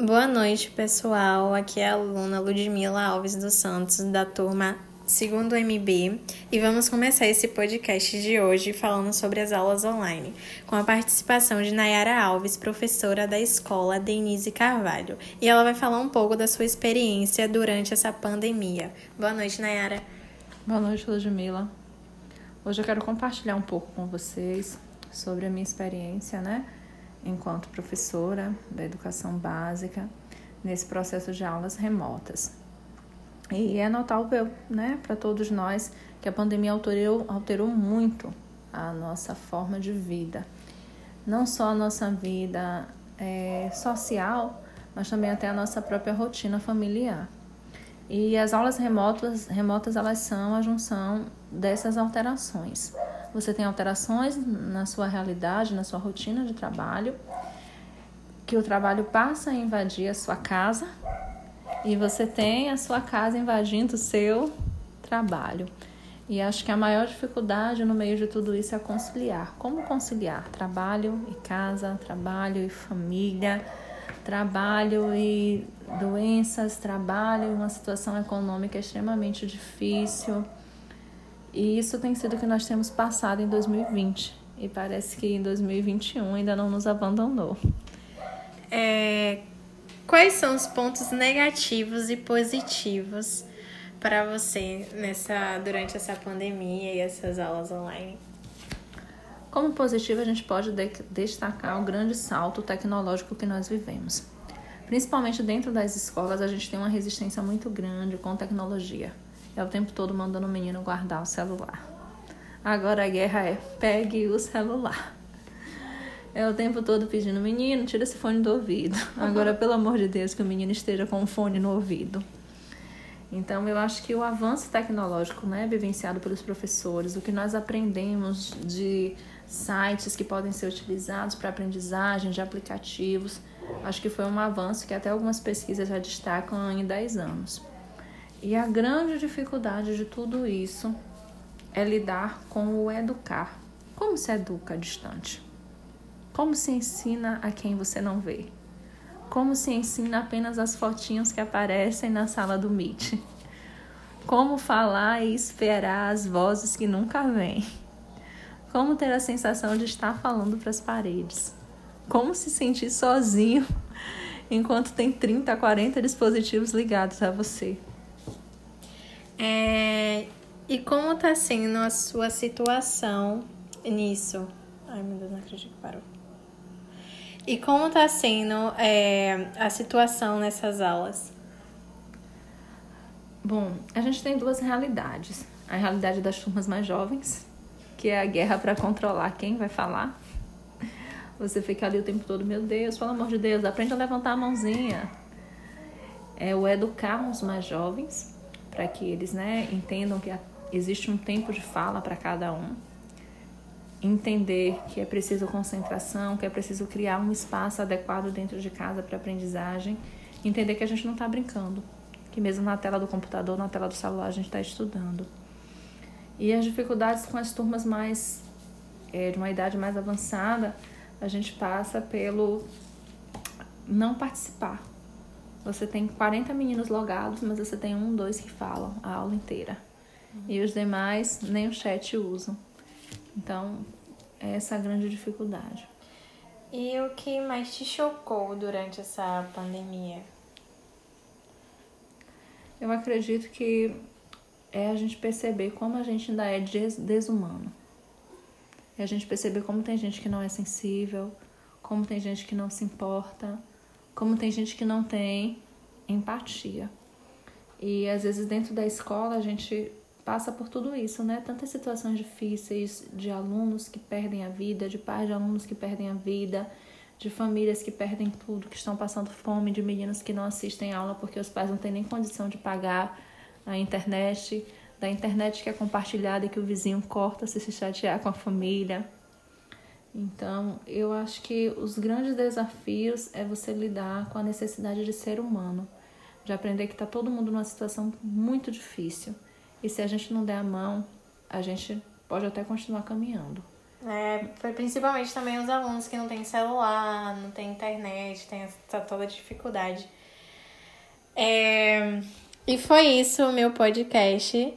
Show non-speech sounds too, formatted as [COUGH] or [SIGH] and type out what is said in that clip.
Boa noite, pessoal. Aqui é a aluna Ludmila Alves dos Santos, da turma segundo MB, e vamos começar esse podcast de hoje falando sobre as aulas online, com a participação de Nayara Alves, professora da escola Denise Carvalho, e ela vai falar um pouco da sua experiência durante essa pandemia. Boa noite, Nayara. Boa noite, Ludmila. Hoje eu quero compartilhar um pouco com vocês sobre a minha experiência, né? Enquanto professora da educação básica nesse processo de aulas remotas. E é notável, né, para todos nós que a pandemia alterou, alterou muito a nossa forma de vida. Não só a nossa vida é, social, mas também até a nossa própria rotina familiar. E as aulas remotas, remotas elas são a junção dessas alterações. Você tem alterações na sua realidade, na sua rotina de trabalho, que o trabalho passa a invadir a sua casa e você tem a sua casa invadindo o seu trabalho. E acho que a maior dificuldade no meio de tudo isso é conciliar. Como conciliar trabalho e casa, trabalho e família, trabalho e doenças, trabalho e uma situação econômica extremamente difícil. E isso tem sido o que nós temos passado em 2020. E parece que em 2021 ainda não nos abandonou. É, quais são os pontos negativos e positivos para você nessa durante essa pandemia e essas aulas online? Como positivo, a gente pode de destacar o grande salto tecnológico que nós vivemos. Principalmente dentro das escolas, a gente tem uma resistência muito grande com tecnologia. É o tempo todo mandando o menino guardar o celular. Agora a guerra é pegue o celular. É o tempo todo pedindo, menino, tira esse fone do ouvido. [LAUGHS] Agora, pelo amor de Deus, que o menino esteja com o fone no ouvido. Então, eu acho que o avanço tecnológico, né, vivenciado pelos professores, o que nós aprendemos de sites que podem ser utilizados para aprendizagem, de aplicativos, acho que foi um avanço que até algumas pesquisas já destacam em 10 anos. E a grande dificuldade de tudo isso é lidar com o educar. Como se educa distante? Como se ensina a quem você não vê? Como se ensina apenas as fotinhos que aparecem na sala do Meet? Como falar e esperar as vozes que nunca vêm? Como ter a sensação de estar falando para as paredes? Como se sentir sozinho [LAUGHS] enquanto tem 30, 40 dispositivos ligados a você? É, e como tá sendo a sua situação nisso? Ai, meu Deus, não acredito que parou. E como tá sendo é, a situação nessas aulas? Bom, a gente tem duas realidades. A realidade das turmas mais jovens, que é a guerra para controlar quem vai falar. Você fica ali o tempo todo, meu Deus, pelo amor de Deus, aprende a levantar a mãozinha. É o educar os mais jovens, para que eles né, entendam que existe um tempo de fala para cada um. Entender que é preciso concentração, que é preciso criar um espaço adequado dentro de casa para aprendizagem. Entender que a gente não está brincando, que mesmo na tela do computador, na tela do celular, a gente está estudando. E as dificuldades com as turmas mais é, de uma idade mais avançada, a gente passa pelo não participar, você tem 40 meninos logados, mas você tem um, dois que falam a aula inteira. Uhum. E os demais nem o chat usam. Então, é essa a grande dificuldade. E o que mais te chocou durante essa pandemia? Eu acredito que é a gente perceber como a gente ainda é desumano. É a gente perceber como tem gente que não é sensível, como tem gente que não se importa, como tem gente que não tem empatia. E às vezes dentro da escola a gente passa por tudo isso, né? Tantas situações difíceis de alunos que perdem a vida, de pais de alunos que perdem a vida, de famílias que perdem tudo, que estão passando fome, de meninos que não assistem aula porque os pais não têm nem condição de pagar a internet, da internet que é compartilhada e que o vizinho corta se se chatear com a família. Então, eu acho que os grandes desafios é você lidar com a necessidade de ser humano, de aprender que está todo mundo numa situação muito difícil. E se a gente não der a mão, a gente pode até continuar caminhando. É, foi principalmente também os alunos que não têm celular, não têm internet, tem essa toda dificuldade. É, e foi isso o meu podcast.